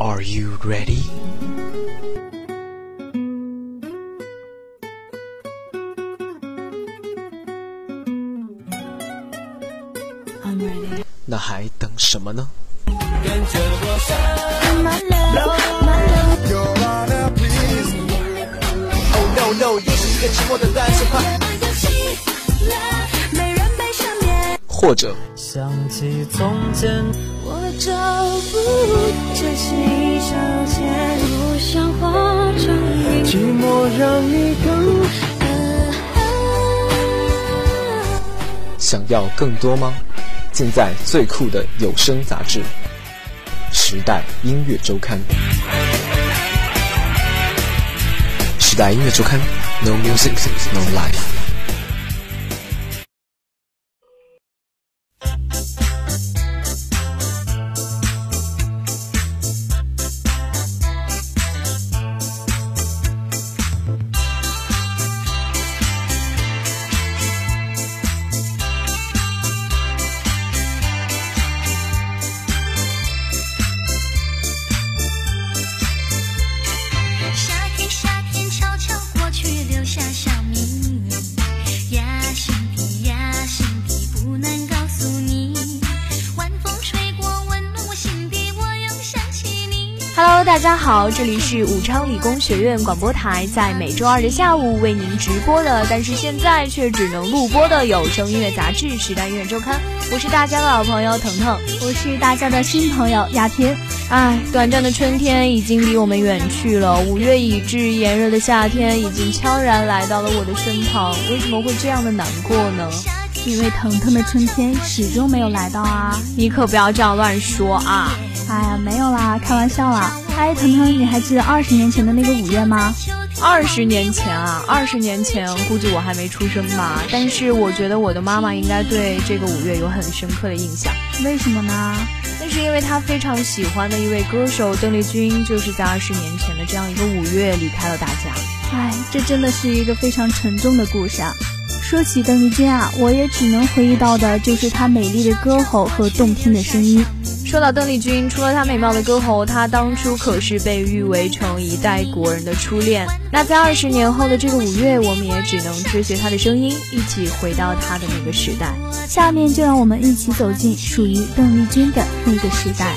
Are you ready? I'm ready. 那还等什么呢？My love, love. Your Honor, please. Oh no no，又是一个寂寞的单身或者想起从前，我找不这是一场前，不想化成云。寂寞让你更想要更多吗？尽在最酷的有声杂志《时代音乐周刊》。时代音乐周刊，No music, no life。大家好，这里是武昌理工学院广播台，在每周二的下午为您直播的，但是现在却只能录播的有声音乐杂志《时代音乐周刊》。我是大家的老朋友腾腾，我是大家的新朋友亚天。唉，短暂的春天已经离我们远去了，五月已至，炎热的夏天已经悄然来到了我的身旁。为什么会这样的难过呢？因为腾腾的春天始终没有来到啊！你可不要这样乱说啊！哎呀，没有啦，开玩笑啦。哎，腾腾，你还记得二十年前的那个五月吗？二十年前啊，二十年前估计我还没出生吧，但是我觉得我的妈妈应该对这个五月有很深刻的印象。为什么呢？那是因为她非常喜欢的一位歌手邓丽君，就是在二十年前的这样一个五月离开了大家。哎，这真的是一个非常沉重的故事啊。说起邓丽君啊，我也只能回忆到的就是她美丽的歌喉和动听的声音。说到邓丽君，除了她美妙的歌喉，她当初可是被誉为成一代国人的初恋。那在二十年后的这个五月，我们也只能追随她的声音，一起回到她的那个时代。下面就让我们一起走进属于邓丽君的那个时代。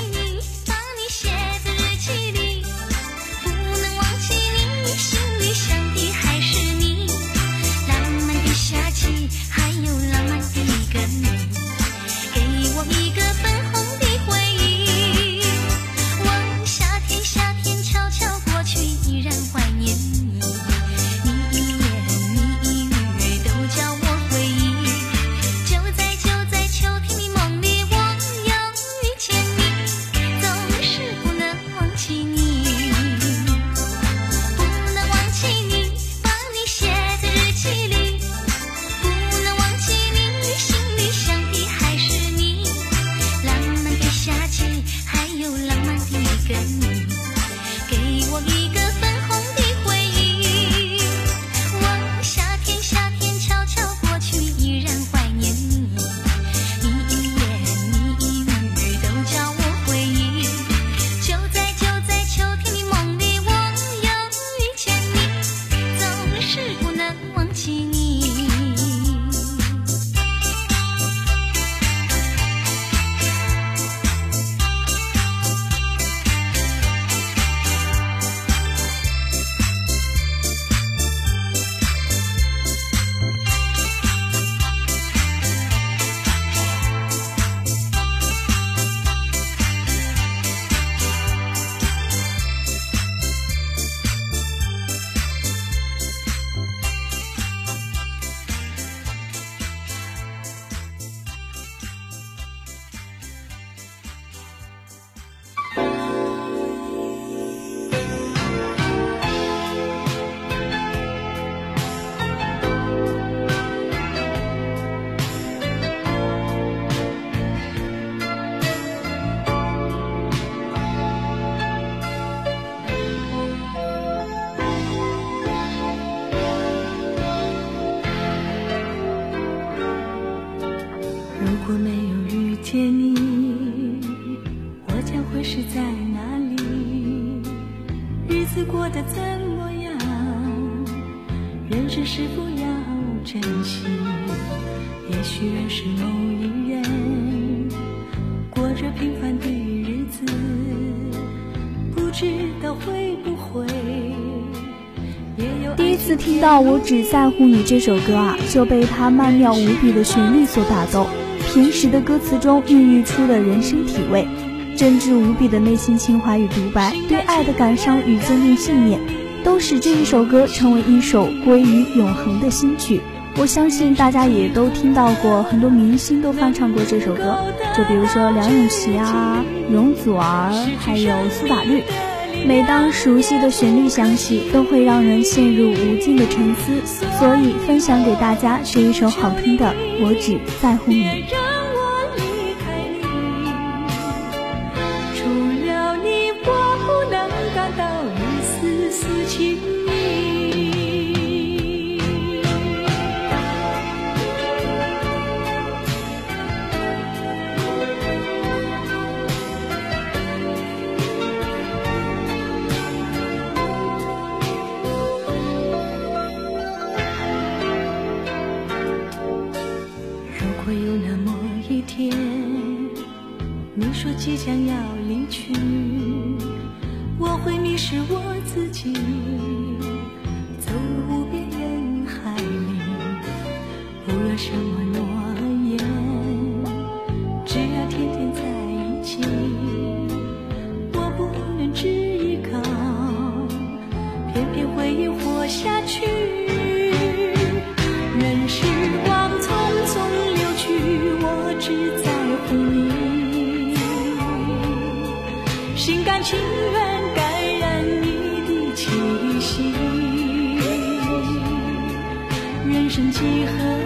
我只在乎你》这首歌啊，就被它曼妙无比的旋律所打动。平实的歌词中孕育出了人生体味，真挚无比的内心情怀与独白，对爱的感伤与坚定信念，都使这一首歌成为一首归于永恒的新曲。我相信大家也都听到过，很多明星都翻唱过这首歌，就比如说梁咏琪啊、容祖儿，还有苏打绿。每当熟悉的旋律响起，都会让人陷入无尽的沉思。所以分享给大家这一首好听的《我只在乎你》。人生几何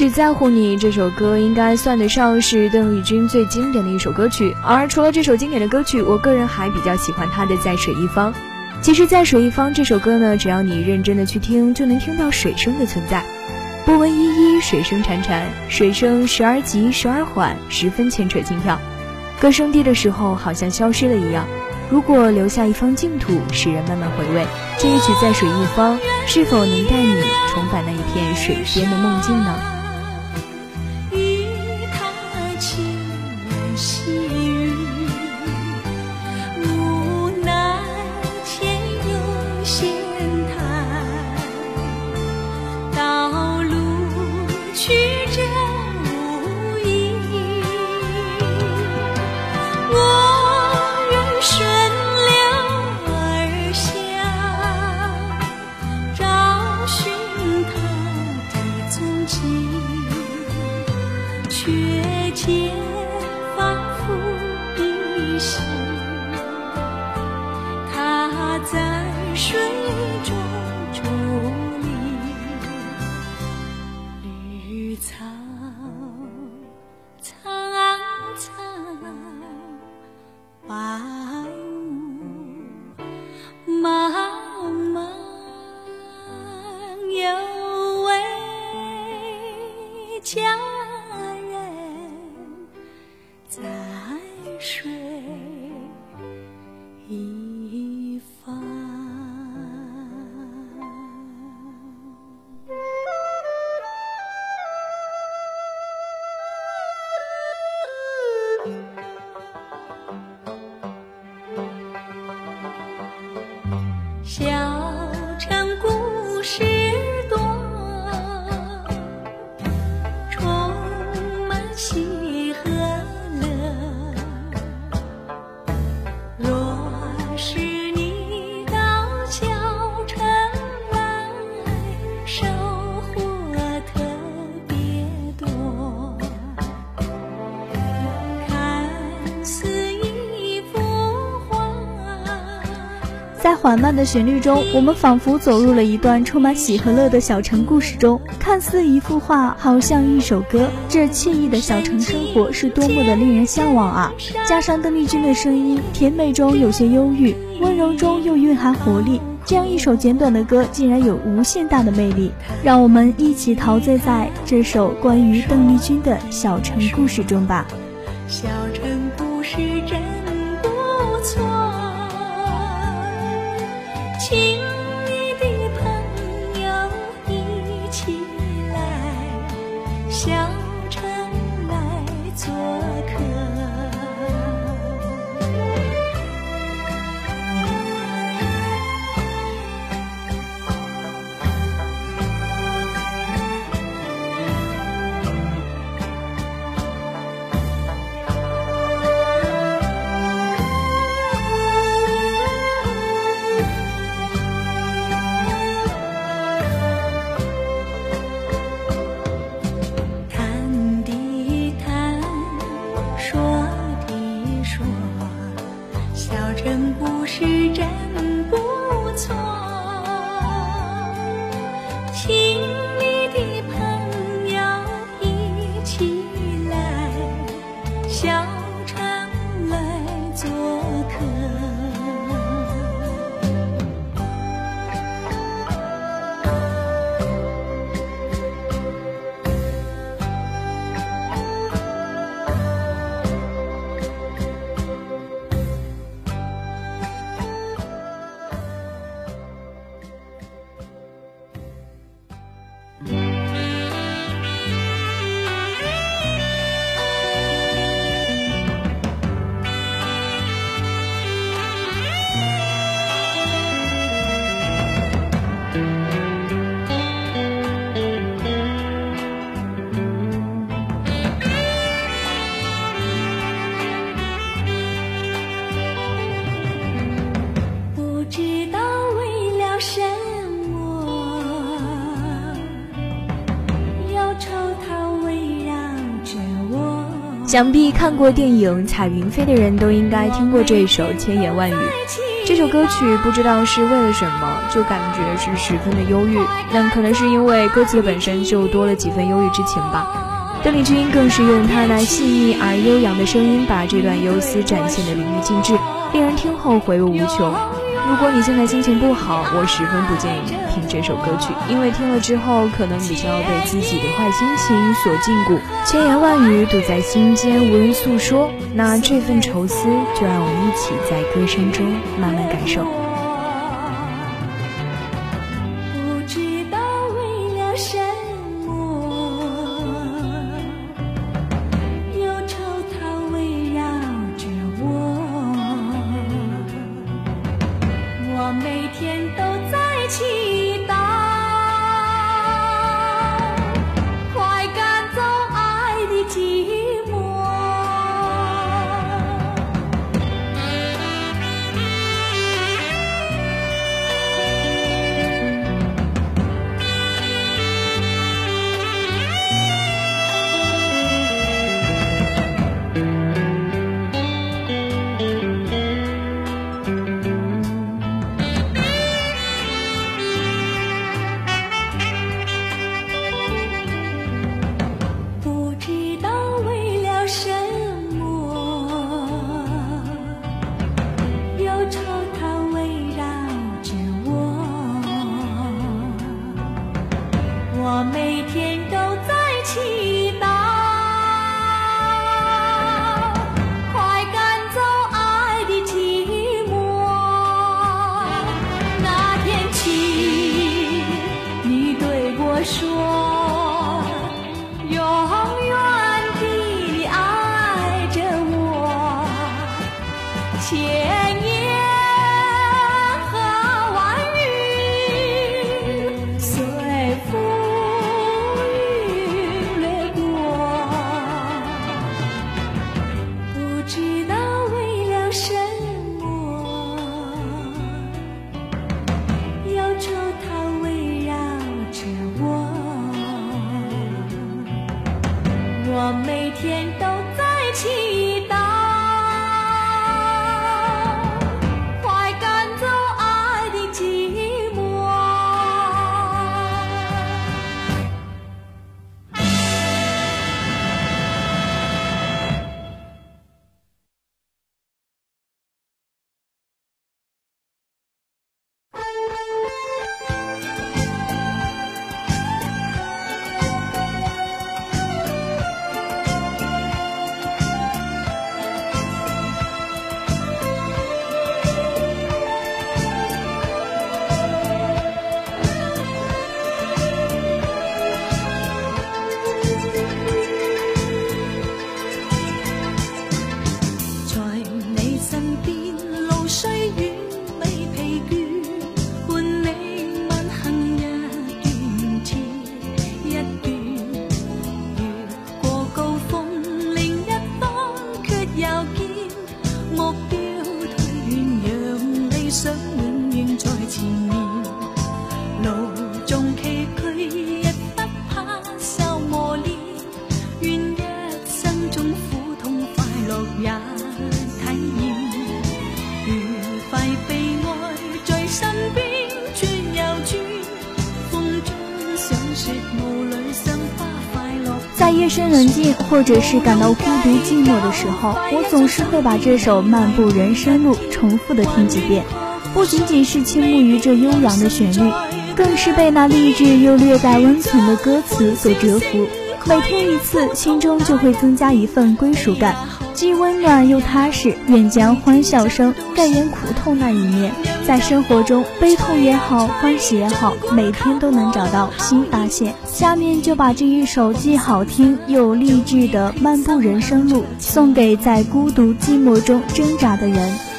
只在乎你这首歌应该算得上是邓丽君最经典的一首歌曲。而除了这首经典的歌曲，我个人还比较喜欢她的《在水一方》。其实，在水一方这首歌呢，只要你认真的去听，就能听到水声的存在。波纹依依，水声潺潺，水声时而急，时而缓，十分牵扯心跳。歌声低的时候，好像消失了一样。如果留下一方净土，使人慢慢回味，这一曲《在水一方》是否能带你重返那一片水边的梦境呢？曲折。缓慢的旋律中，我们仿佛走入了一段充满喜和乐的小城故事中，看似一幅画，好像一首歌。这惬意的小城生活是多么的令人向往啊！加上邓丽君的声音，甜美中有些忧郁，温柔中又蕴含活力。这样一首简短的歌，竟然有无限大的魅力。让我们一起陶醉在这首关于邓丽君的小城故事中吧。小城说的说，小城故事真不错。想必看过电影《彩云飞》的人都应该听过这首《千言万语》。这首歌曲不知道是为了什么，就感觉是十分的忧郁。那可能是因为歌词本身就多了几分忧郁之情吧。邓丽君更是用她那细腻而悠扬的声音，把这段忧思展现的淋漓尽致，令人听后回味无穷。如果你现在心情不好，我十分不建议听这首歌曲，因为听了之后，可能你就要被自己的坏心情所禁锢，千言万语堵在心间，无人诉说。那这份愁思，就让我们一起在歌声中慢慢感受。在者是感到孤独寂寞的时候，我总是会把这首《漫步人生路》重复的听几遍。不仅仅是倾慕于这悠扬的旋律，更是被那励志又略带温存的歌词所折服。每听一次，心中就会增加一份归属感。既温暖又踏实，愿将欢笑声盖掩苦痛那一面。在生活中，悲痛也好，欢喜也好，每天都能找到新发现。下面就把这一首既好听又励志的《漫步人生路》送给在孤独寂寞中挣扎的人。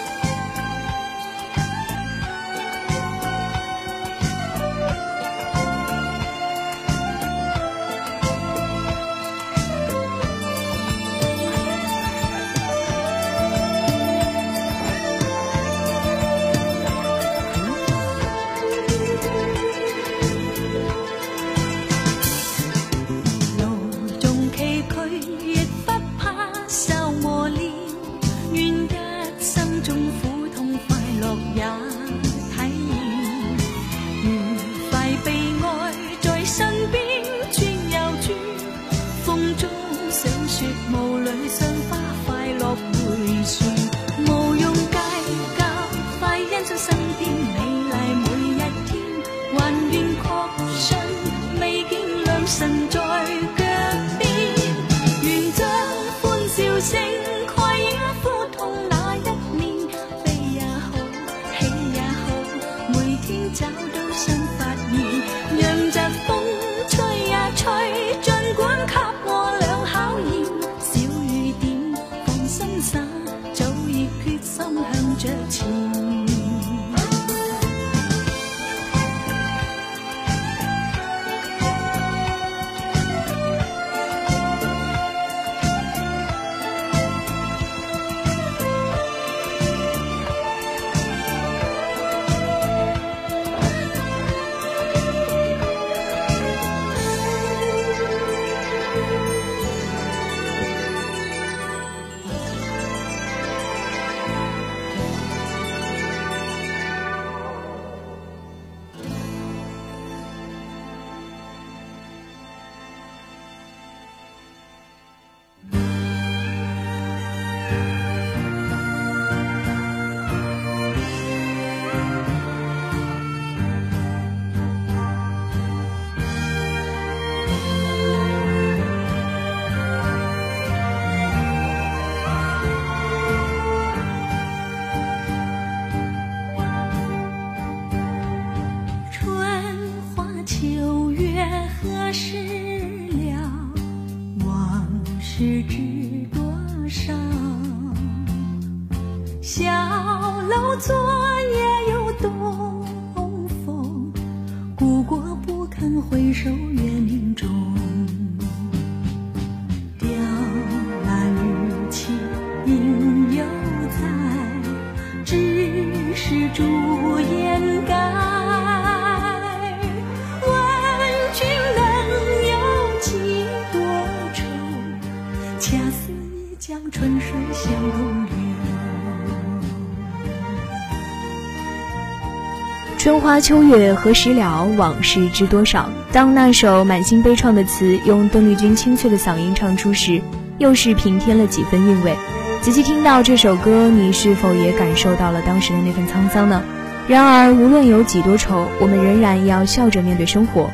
春花秋月何时了？往事知多少？当那首满心悲怆的词用邓丽君清脆的嗓音唱出时，又是平添了几分韵味。仔细听到这首歌，你是否也感受到了当时的那份沧桑呢？然而，无论有几多愁，我们仍然要笑着面对生活。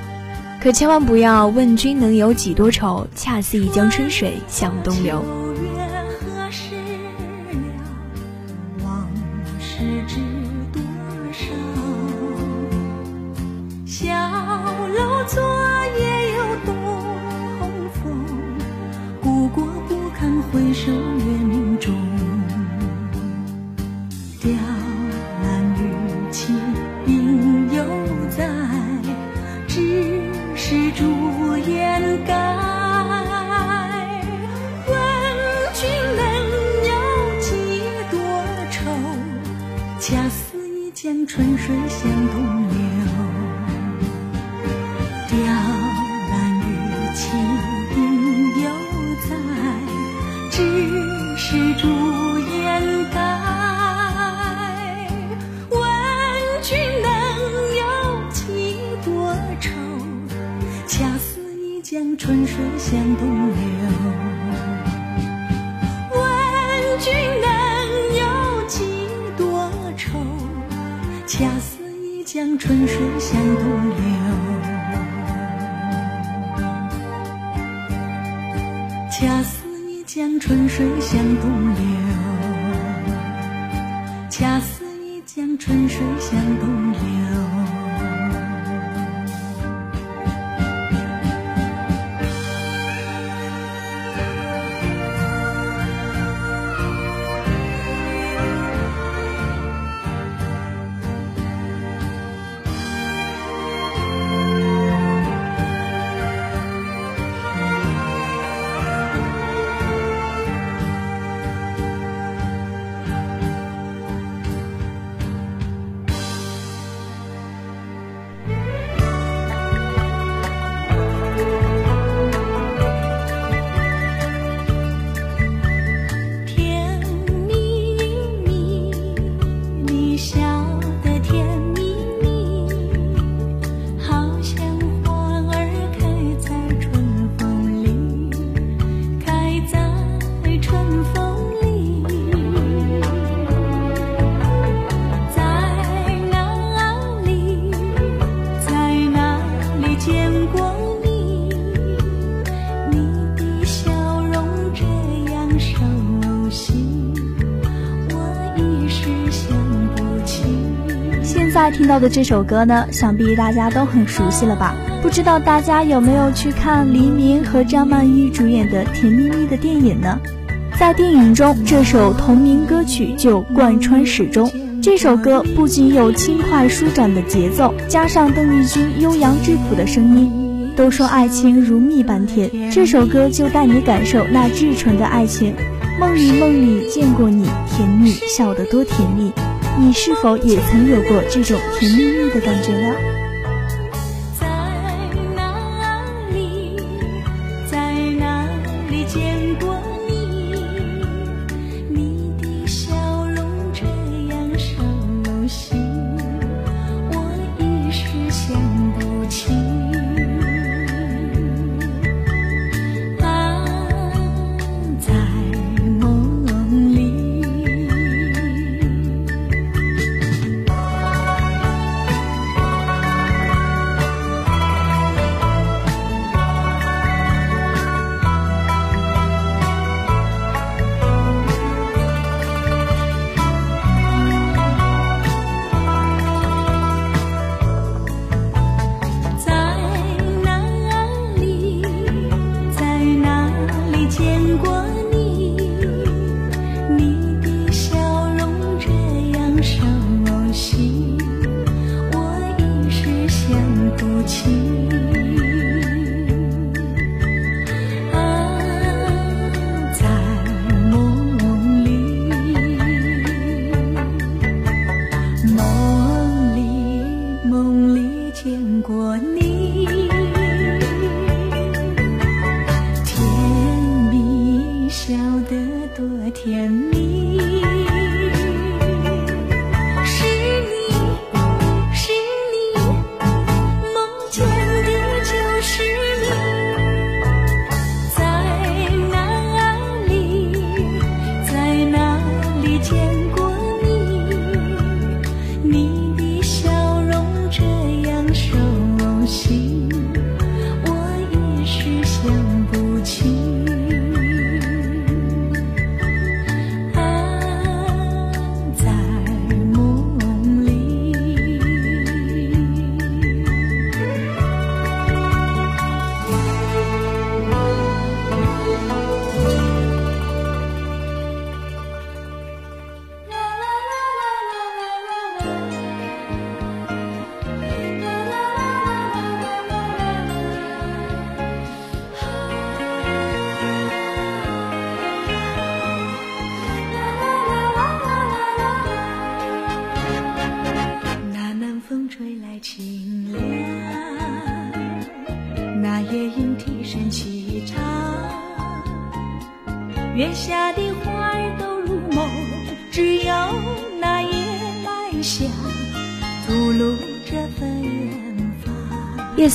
可千万不要问君能有几多愁，恰似一江春水向东流。春水向东流。雕栏玉砌应犹在，只是朱颜改。问君能有几多愁？恰似一江春水向东春水向东流。恰似一江春水向东流。恰似一江春水向东流。听到的这首歌呢，想必大家都很熟悉了吧？不知道大家有没有去看黎明和张曼玉主演的《甜蜜蜜》的电影呢？在电影中，这首同名歌曲就贯穿始终。这首歌不仅有轻快舒展的节奏，加上邓丽君悠扬质朴的声音，都说爱情如蜜般甜，这首歌就带你感受那至纯的爱情。梦里梦里见过你，甜蜜笑得多甜蜜。你是否也曾有过这种甜蜜蜜的感觉呢？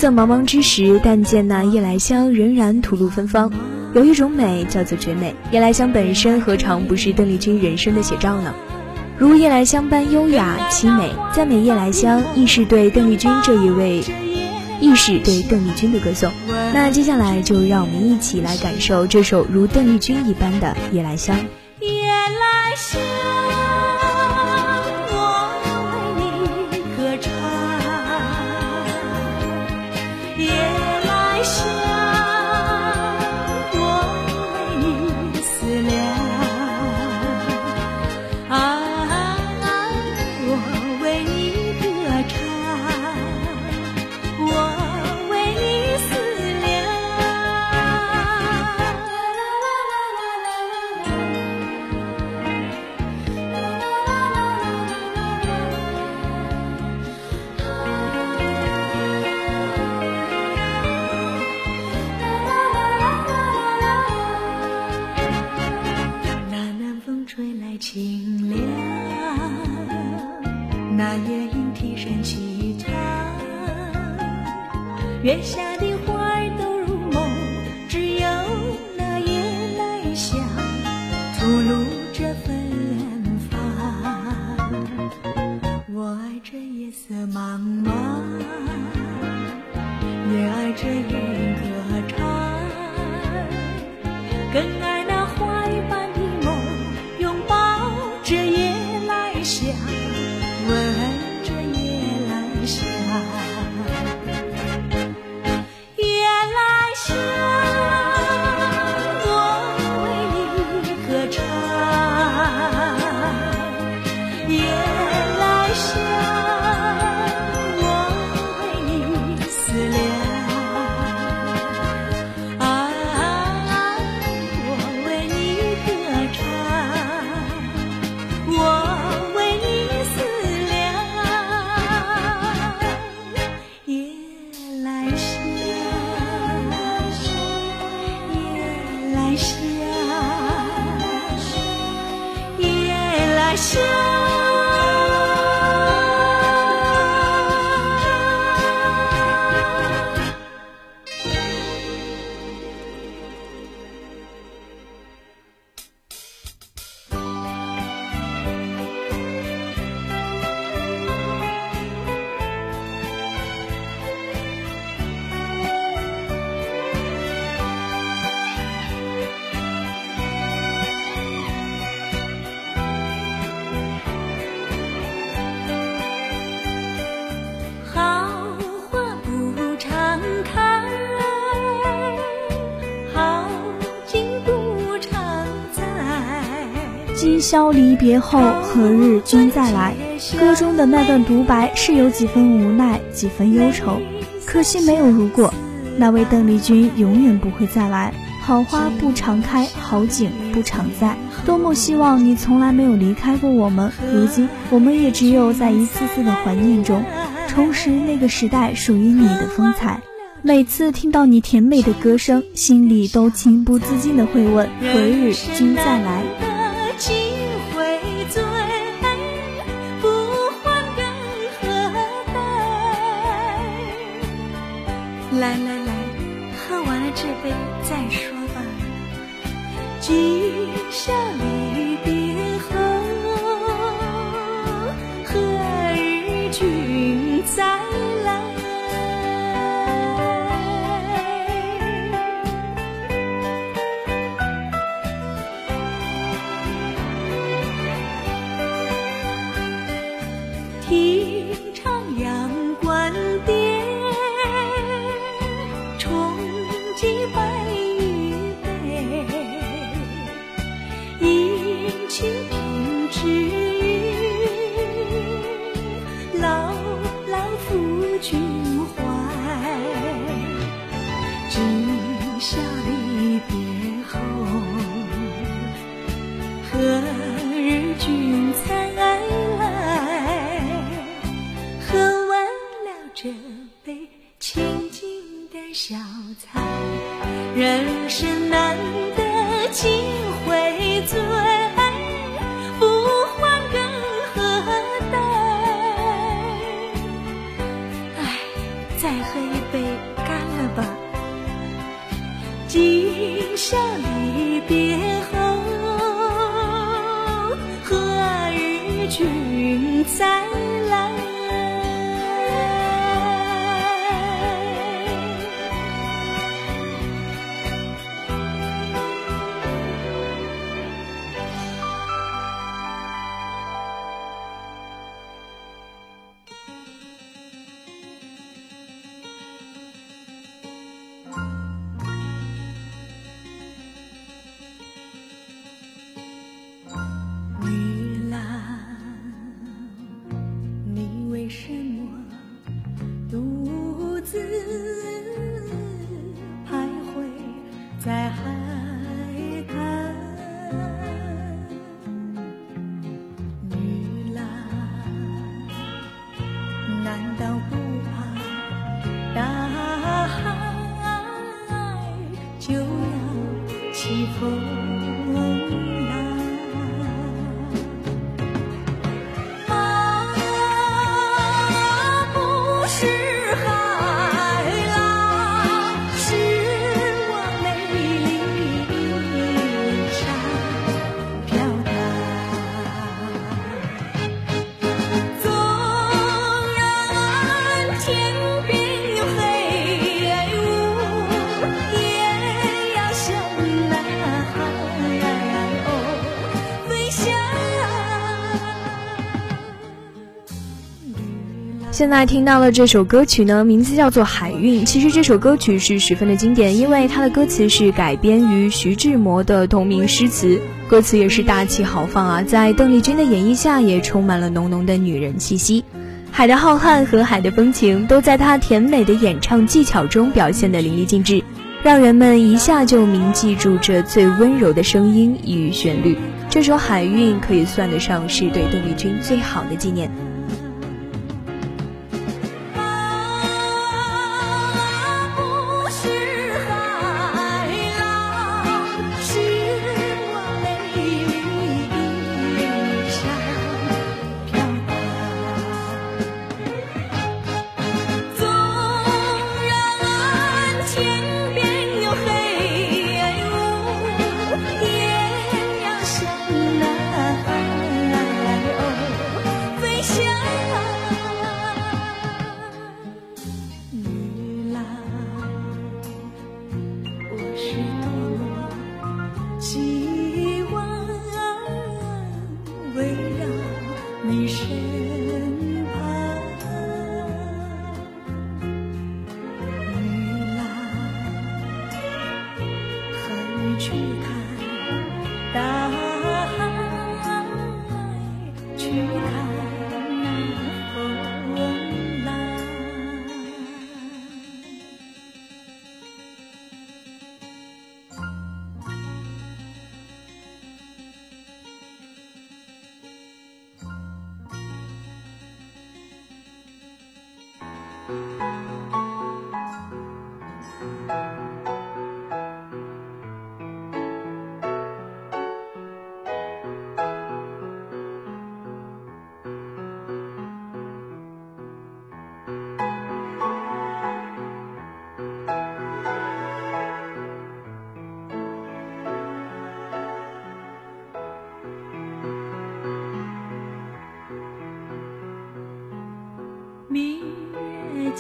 色茫茫之时，但见那夜来香仍然吐露芬芳，有一种美叫做绝美。夜来香本身何尝不是邓丽君人生的写照呢？如夜来香般优雅凄美，赞美夜来香，亦是对邓丽君这一位，亦是对邓丽君的歌颂。那接下来就让我们一起来感受这首如邓丽君一般的夜来香。夜来香，宵离别后，何日君再来？歌中的那段独白是有几分无奈，几分忧愁。可惜没有如果，那位邓丽君永远不会再来。好花不常开，好景不常在。多么希望你从来没有离开过我们。如今，我们也只有在一次次的怀念中，重拾那个时代属于你的风采。每次听到你甜美的歌声，心里都情不自禁的会问：何日君再来？来来来，喝完了这杯再说吧。今宵这杯清静的小菜，人生难现在听到了这首歌曲呢，名字叫做《海韵》。其实这首歌曲是十分的经典，因为它的歌词是改编于徐志摩的同名诗词，歌词也是大气豪放啊，在邓丽君的演绎下，也充满了浓浓的女人气息。海的浩瀚和海的风情，都在她甜美的演唱技巧中表现得淋漓尽致，让人们一下就铭记住这最温柔的声音与旋律。这首《海韵》可以算得上是对邓丽君最好的纪念。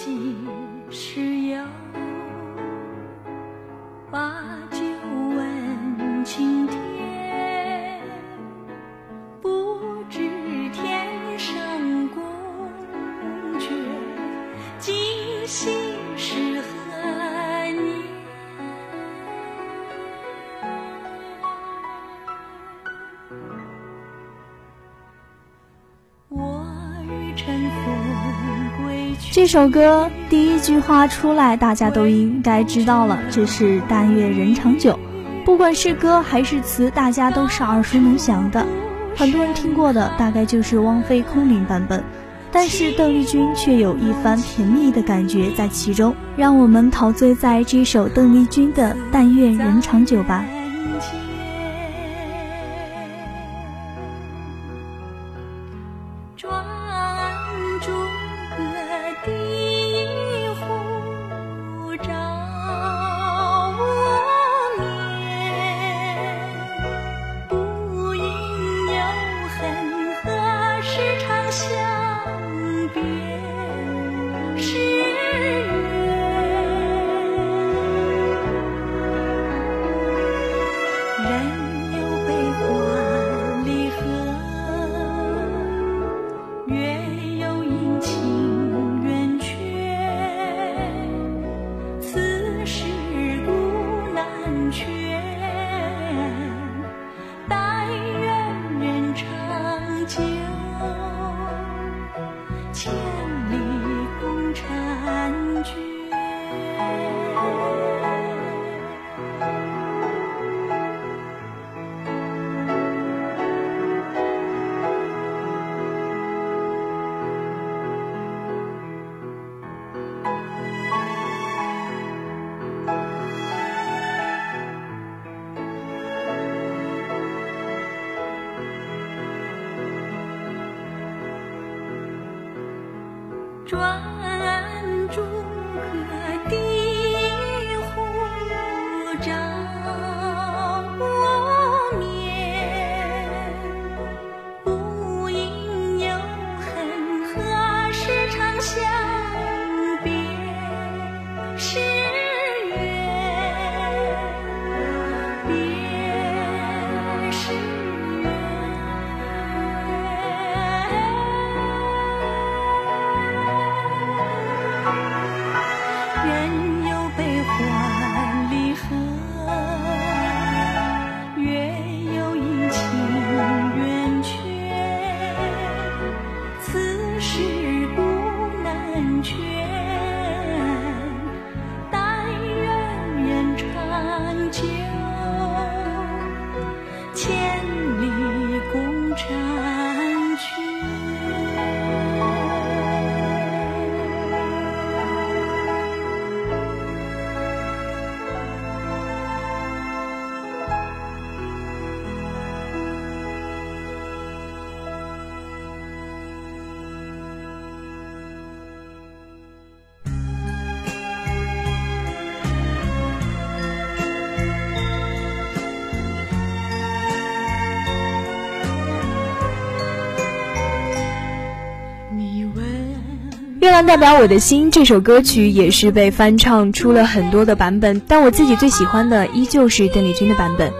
这首歌第一句话出来，大家都应该知道了，这是“但愿人长久”。不管是歌还是词，大家都是耳熟能详的。很多人听过的，大概就是汪菲空灵版本，但是邓丽君却有一番甜蜜的感觉在其中，让我们陶醉在这首邓丽君的《但愿人长久》吧。代表我的心这首歌曲也是被翻唱出了很多的版本，但我自己最喜欢的依旧是邓丽君的版本。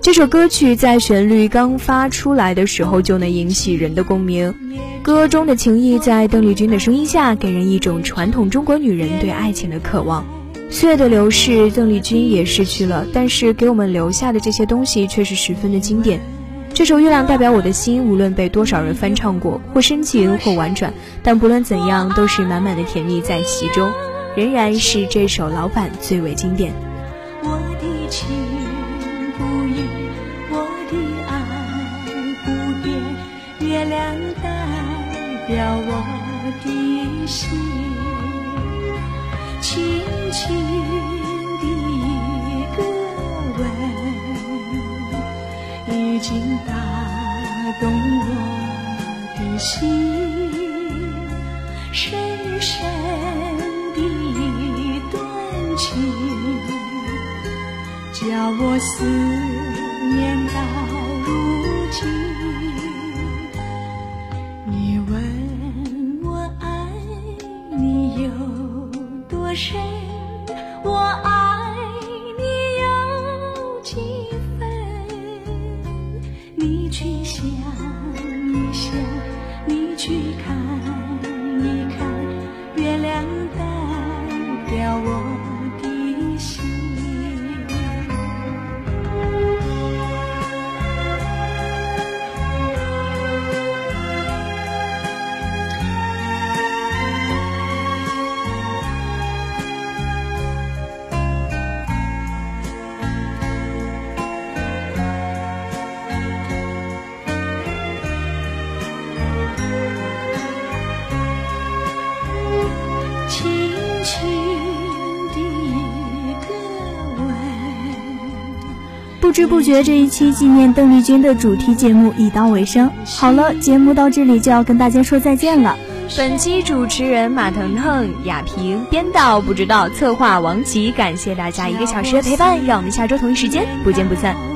这首歌曲在旋律刚发出来的时候就能引起人的共鸣，歌中的情意在邓丽君的声音下，给人一种传统中国女人对爱情的渴望。岁月的流逝，邓丽君也逝去了，但是给我们留下的这些东西却是十分的经典。这首《月亮代表我的心》，无论被多少人翻唱过，或深情或婉转，但不论怎样，都是满满的甜蜜在其中，仍然是这首老版最为经典。我的情不移，我的爱不变，月亮代表我的心，轻叫我思念到如今。不知不觉，这一期纪念邓丽君的主题节目已到尾声。好了，节目到这里就要跟大家说再见了。本期主持人马腾腾、亚萍，编导不知道，策划王琦，感谢大家一个小时的陪伴，让我们下周同一时间不见不散。